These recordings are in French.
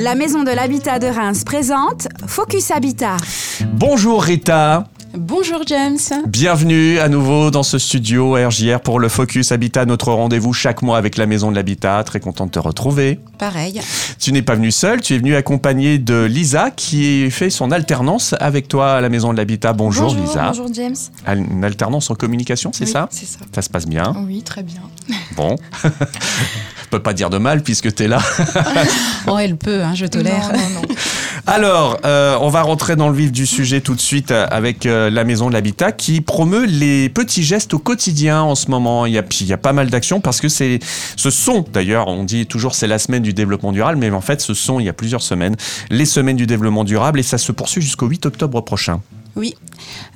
La Maison de l'Habitat de Reims présente Focus Habitat. Bonjour Rita. Bonjour James. Bienvenue à nouveau dans ce studio RJR pour le Focus Habitat, notre rendez-vous chaque mois avec la Maison de l'Habitat. Très content de te retrouver. Pareil. Tu n'es pas venu seul, tu es venu accompagné de Lisa qui fait son alternance avec toi à la Maison de l'Habitat. Bonjour, Lisa. Bonjour James. Une alternance en communication, c'est Oui, ça? C'est ça. Ça se passe bien. Oui, très bien. Bon. Je peux pas dire de mal puisque tu es là. Oh, elle peut, hein, je tolère. Non, non, non. Alors, euh, on va rentrer dans le vif du sujet tout de suite euh, avec euh, la Maison de l'Habitat qui promeut les petits gestes au quotidien en ce moment. Il y a, il y a pas mal d'actions parce que c'est, ce sont d'ailleurs, on dit toujours c'est la semaine du développement durable, mais en fait ce sont, il y a plusieurs semaines, les semaines du développement durable et ça se poursuit jusqu'au 8 octobre prochain. Oui,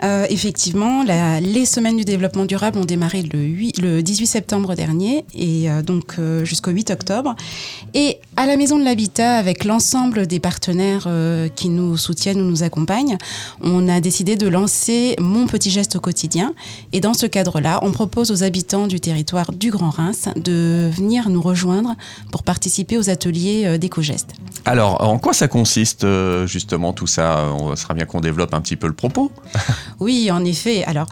Euh, effectivement, les semaines du développement durable ont démarré le, 8 le 18 septembre dernier et euh, donc euh, jusqu'au 8 octobre. Et à la Maison de l'Habitat, avec l'ensemble des partenaires qui nous soutiennent ou nous accompagnent, on a décidé de lancer Mon petit geste au quotidien. Et dans ce cadre-là, on propose aux habitants du territoire du Grand Reims de venir nous rejoindre pour participer aux ateliers d'éco-gestes. Alors, en quoi ça consiste justement tout ça? On sera bien qu'on développe un petit peu le propos. Oui, en effet. Alors,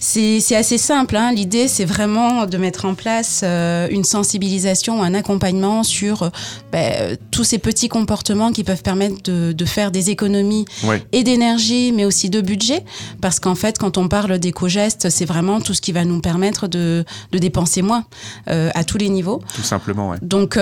c'est assez simple. hein. L'idée, c'est vraiment de mettre en place euh, une sensibilisation, un accompagnement sur euh, ben, tous ces petits comportements qui peuvent permettre de, de faire des économies Oui. et d'énergie, mais aussi de budget. Parce qu'en fait, quand on parle d'éco-gestes, c'est vraiment tout ce qui va nous permettre de, de dépenser moins euh, à tous les niveaux. Tout simplement, ouais. Donc,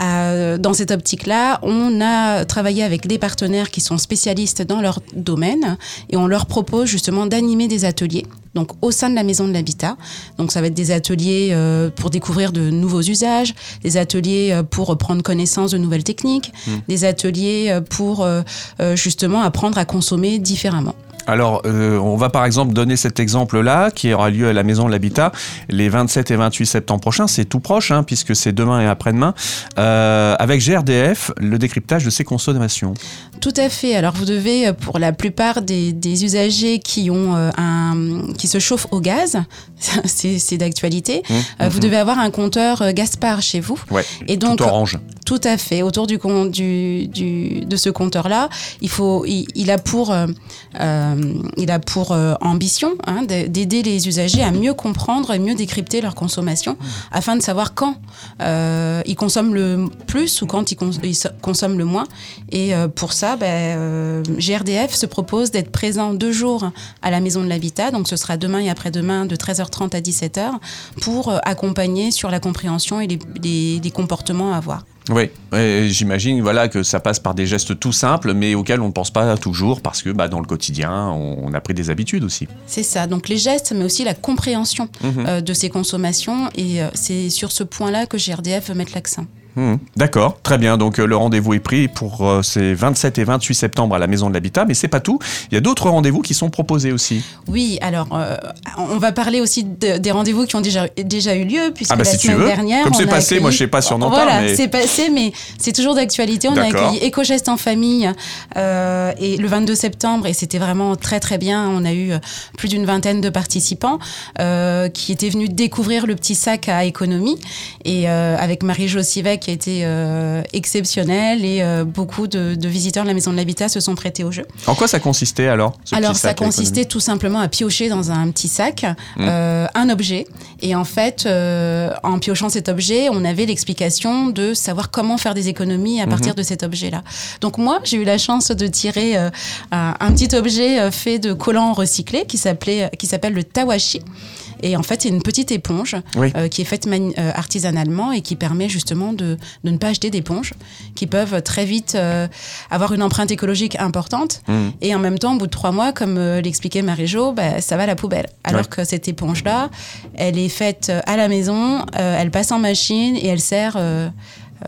euh, dans cette optique-là, on a travaillé avec des partenaires qui sont spécialistes dans leur domaine et on leur propose justement d'animer des ateliers. Donc, au sein de la maison de l'habitat. Donc, ça va être des ateliers euh, pour découvrir de nouveaux usages, des ateliers euh, pour prendre connaissance de nouvelles techniques, des ateliers euh, pour justement apprendre à consommer différemment. Alors, euh, on va par exemple donner cet exemple-là, qui aura lieu à la Maison de l'Habitat les 27 et 28 septembre prochains. C'est tout proche, hein, puisque c'est demain et après-demain, euh, avec GRDF, le décryptage de ses consommations. Tout à fait. Alors vous devez, euh, pour la plupart des, des usagers qui ont euh, un, qui se chauffent au gaz, c'est d'actualité, Mmh, euh, vous mmh. devez avoir un compteur Gaspard chez vous. Ouais, Et donc tout orange. tout à fait. Autour du, com- du, du de ce compteur-là, il faut, il, il a pour, euh, il a pour euh, ambition hein, de- d'aider les usagers à mieux comprendre et mieux décrypter leur consommation, afin de savoir quand euh, ils consomment le plus ou quand ils, cons- ils so- consomment le moins. Et pour ça, ben, euh, GRDF se propose d'être présent deux jours à la Maison de l'Habitat, donc ce sera demain et après-demain de 13h30 à 17h, pour euh, accompagner sur la compréhension et les, les- les comportements à avoir. Oui, j'imagine voilà, que ça passe par des gestes tout simples, mais auxquels on ne pense pas toujours, parce que bah, dans le quotidien, on, a pris des habitudes aussi. C'est ça, donc les gestes, mais aussi la compréhension Mhm. euh, de ces consommations. Et euh, c'est sur ce point-là que GRDF veut mettre l'accent. Mhm. D'accord, très bien. Donc euh, le rendez-vous est pris pour euh, ces 27 et 28 septembre à la Maison de l'Habitat, mais c'est pas tout. Il y a d'autres rendez-vous qui sont proposés aussi. Oui, alors euh, on va parler aussi de- des rendez-vous qui ont déjà, déjà eu lieu, puisque Ah bah, la si semaine dernière. Comme c'est passé, moi, je sais pas si on en Voilà, mais- c'est passé, mais c'est toujours d'actualité. On a accueilli Éco-Geste en famille et le 22 septembre, et c'était vraiment très très bien. On a eu plus d'une vingtaine de participants qui étaient venus découvrir le petit sac à économie, et avec Marie-Jo Sivet qui a été euh, exceptionnelle, et euh, beaucoup de, de visiteurs de la Maison de l'Habitat se sont prêtés au jeu. En quoi ça consistait alors ce Alors, petit ça sac consistait tout simplement à piocher dans un petit sac euh, un objet. Et en fait, en piochant cet objet, on avait l'explication de savoir comment faire des économies à partir de cet objet-là. Donc moi, j'ai eu la chance de tirer un, un petit objet fait de collants recyclés qui s'appelait, qui s'appelle le tawashi. Et en fait, c'est une petite éponge Oui. euh, qui est faite euh, artisanalement et qui permet justement de, de ne pas acheter d'éponges qui peuvent très vite euh, avoir une empreinte écologique importante. Mhm. Et en même temps, au bout de trois mois, comme l'expliquait Marie-Jo, bah, ça va à la poubelle. Alors Ouais. que cette éponge-là, elle est faite à la maison, elle passe en machine et elle sert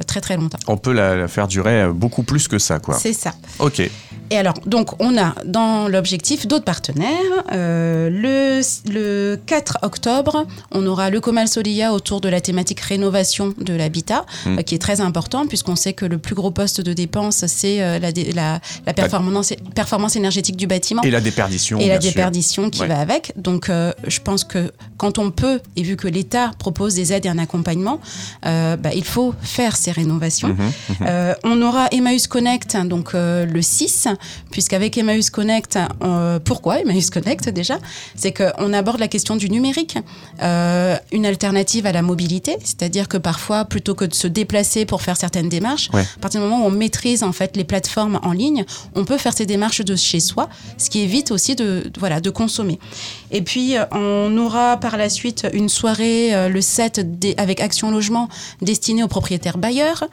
très très longtemps. On peut la, la faire durer beaucoup plus que ça, quoi. C'est ça. Ok. Et alors, donc, on a dans l'objectif d'autres partenaires. Euh, le, le 4 octobre, on aura le Comal Solia autour de la thématique rénovation de l'habitat, Mm. euh, qui est très important, puisqu'on sait que le plus gros poste de dépense, c'est euh, la, dé- la, la performance, performance énergétique du bâtiment Et la déperdition. et la sûr. déperdition qui Ouais. va avec. Donc, je pense que quand on peut, et vu que l'État propose des aides et un accompagnement, bah, il faut faire ces rénovations. Euh, on aura Emmaüs Connect, hein, donc le 6, puisqu'avec Emmaüs Connect, euh, pourquoi Emmaüs Connect déjà C'est qu'on aborde la question du numérique, euh, une alternative à la mobilité, c'est-à-dire que parfois, plutôt que de se déplacer pour faire certaines démarches, Ouais. à partir du moment où on maîtrise en fait les plateformes en ligne, on peut faire ces démarches de chez soi, ce qui évite aussi de, voilà, de consommer. Et puis, euh, on aura par la suite une soirée, euh, le 7, dé- avec Action Logement, destinée aux propriétaires bailleurs,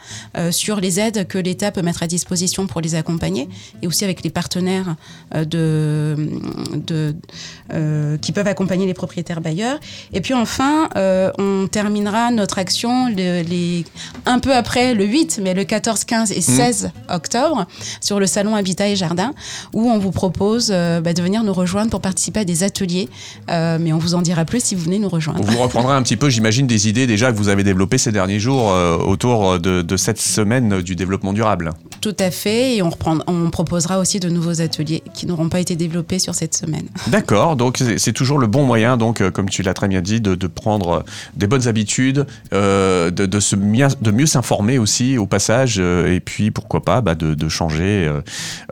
sur les aides que l'État peut mettre à disposition pour les accompagner, et aussi avec les partenaires euh, de, de, euh, qui peuvent accompagner les propriétaires bailleurs. Et puis enfin, euh, on terminera notre action les, un peu après le 8, mais le 14, 15 et 16 octobre, sur le salon Habitat et Jardin, où on vous propose euh, bah, de venir nous rejoindre pour participer à des ateliers. Mais on vous en dira plus si vous venez nous rejoindre. Vous reprendrez un petit peu, j'imagine, des idées déjà que vous avez développées ces derniers jours autour de, de cette semaine du développement durable. Tout à fait, et on, reprend, on proposera aussi de nouveaux ateliers qui n'auront pas été développés sur cette semaine. D'accord, donc c'est toujours le bon moyen, donc euh, comme tu l'as très bien dit, de, de prendre euh, des bonnes habitudes, euh, de, de, se mia- de mieux s'informer aussi au passage, euh, et puis pourquoi pas bah, de, de changer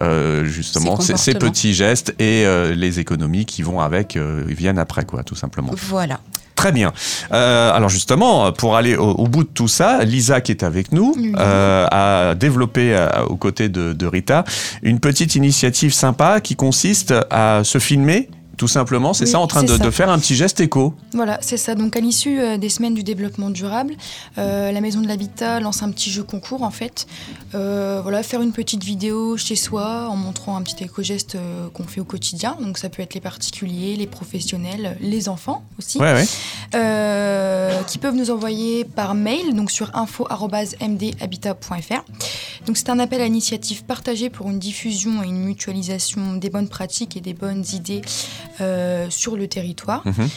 euh, justement ces, petits gestes et les économies qui vont avec, viennent après quoi, tout simplement. Voilà. Très bien. Euh, alors justement, pour aller au, au bout de tout ça, Lisa qui est avec nous euh, a développé euh, aux côtés de, de Rita une petite initiative sympa qui consiste à se filmer. Tout simplement, c'est Oui, ça, en train de, faire un petit geste éco. Voilà, c'est ça. Donc à l'issue euh, des semaines du développement durable, euh, la Maison de l'Habitat lance un petit jeu concours en fait. Euh, voilà, faire une petite vidéo chez soi en montrant un petit éco-geste qu'on fait au quotidien. Donc ça peut être les particuliers, les professionnels, les enfants aussi. Ouais, ouais. Euh, qui peuvent nous envoyer par mail, donc sur info.mdhabitat.fr. Donc c'est un appel à initiative partagée pour une diffusion et une mutualisation des bonnes pratiques et des bonnes idées euh, sur le territoire. Mhm.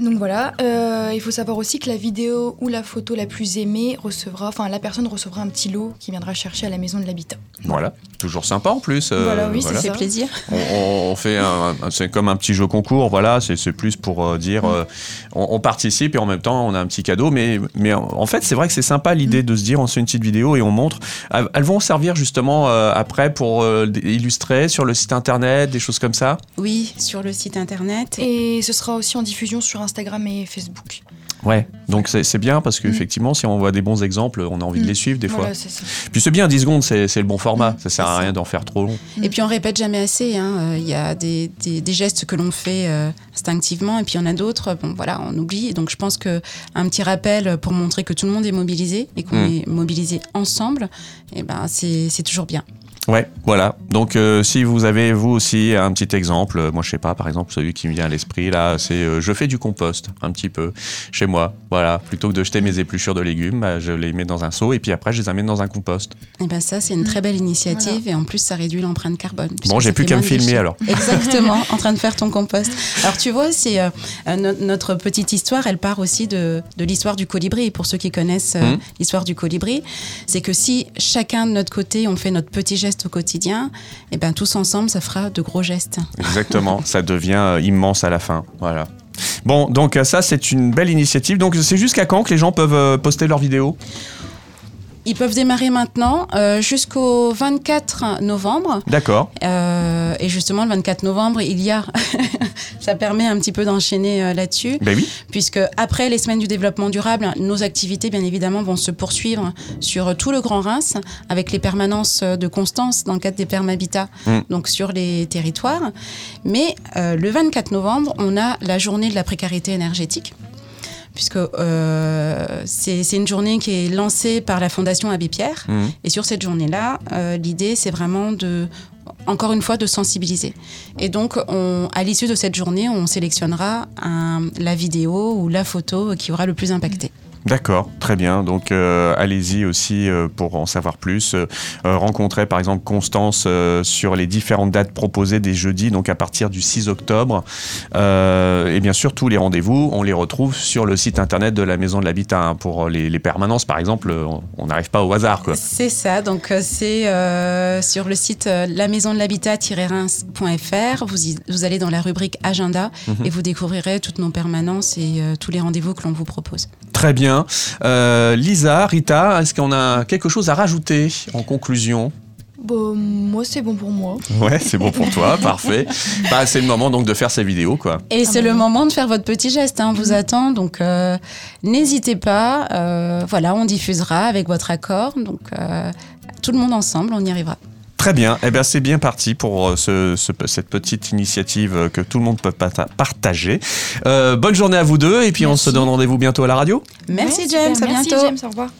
Donc voilà, euh, il faut savoir aussi que la vidéo ou la photo la plus aimée recevra, enfin la personne recevra un petit lot qui viendra chercher à la maison de l'habitat. Voilà, toujours sympa en plus. euh, Voilà, oui, c'est Ça fait plaisir. On, fait c'est comme un petit jeu concours, voilà, c'est plus pour euh, dire euh, on, on participe et en même temps on a un petit cadeau, mais, mais en, fait c'est vrai que c'est sympa l'idée de se dire on se fait une petite vidéo et on montre. Elles vont servir justement euh, après pour euh, illustrer sur le site internet, des choses comme ça? Oui, sur le site internet. Et ce sera aussi en diffusion sur Instagram et Facebook. Ouais, donc c'est bien parce qu'effectivement si on voit des bons exemples, on a envie de Mm. les suivre des fois. Voilà, ça. Puis c'est bien, 10 secondes c'est le bon format, ça sert à c'est rien d'en faire trop long. Et puis on répète jamais assez. hein. Euh, Il y a des, des- des gestes que l'on fait euh, instinctivement, et puis il y en a d'autres. Bon, voilà, on oublie. Et donc je pense que un petit rappel pour montrer que tout le monde est mobilisé et qu'on Mm. est mobilisé ensemble, et ben c'est toujours bien. Ouais, voilà. Donc, euh, si vous avez vous aussi un petit exemple, euh, moi je sais pas, par exemple, celui qui me vient à l'esprit là, c'est euh, je fais du compost un petit peu chez moi. Voilà, plutôt que de jeter mes épluchures de légumes, bah, je les mets dans un seau et puis après je les amène dans un compost. Et ben ça c'est une très belle initiative et en plus ça réduit l'empreinte carbone. Bon, j'ai plus qu'à me filmer déchets. alors. Exactement, en train de faire ton compost. Alors tu vois, c'est no- notre petite histoire, elle part aussi de, de l'histoire du colibri. Et pour ceux qui connaissent euh, Mhm. l'histoire du colibri, c'est que si chacun de notre côté on fait notre petit geste au quotidien, et ben tous ensemble ça fera de gros gestes. Exactement, ça devient euh, immense à la fin. Voilà. Bon, donc euh, ça c'est une belle initiative. Donc c'est jusqu'à quand que les gens peuvent euh, poster leurs vidéos? Ils peuvent démarrer maintenant euh, jusqu'au 24 novembre. D'accord. Euh, et justement, le 24 novembre, il y a, ça permet un petit peu d'enchaîner euh, là-dessus. Ben oui. puisque après les semaines du développement durable, nos activités, bien évidemment, vont se poursuivre sur tout le Grand Reims, avec les permanences de Constance dans le cadre des permahabitats, Mm. donc sur les territoires. Mais le 24 novembre, on a la journée de la précarité énergétique. Puisque euh, c'est une journée qui est lancée par la Fondation Abbé Pierre. Mhm. Et sur cette journée-là, euh, l'idée, c'est vraiment de, encore une fois, de sensibiliser. Et donc, on, à l'issue de cette journée, on sélectionnera un- la vidéo ou la photo qui aura le plus impacté. D'accord, très bien. Donc euh, allez-y aussi euh, pour en savoir plus. Euh, rencontrez par exemple Constance sur les différentes dates proposées des jeudis, donc à partir du 6 octobre. Et bien sûr, tous les rendez-vous, on les retrouve sur le site internet de la Maison de l'Habitat. hein. Pour les, les permanences, par exemple, on- n'arrive pas au hasard. C'est ça, donc c'est sur le site la maison de l'habitat-reims.fr. Vous, y- vous allez dans la rubrique agenda Mhm. et vous découvrirez toutes nos permanences et tous les rendez-vous que l'on vous propose. Très bien. Euh, Lisa, Rita, est-ce qu'on a quelque chose à rajouter en conclusion? Bon, moi, c'est bon pour moi. Ouais, c'est bon pour toi, parfait. Bah, c'est le moment donc de faire ces vidéos, quoi. Et c'est Ah le moment de faire votre petit geste, hein, on vous attend, donc euh, n'hésitez pas. euh, voilà, on diffusera avec votre accord, donc euh, tout le monde ensemble, on y arrivera. Très bien, eh bien c'est bien parti pour euh, ce- ce- cette petite initiative euh, que tout le monde peut partager. Euh, bonne journée à vous deux et puis on Merci. se donne rendez-vous bientôt à la radio. Merci James, à Merci bientôt. James, au revoir.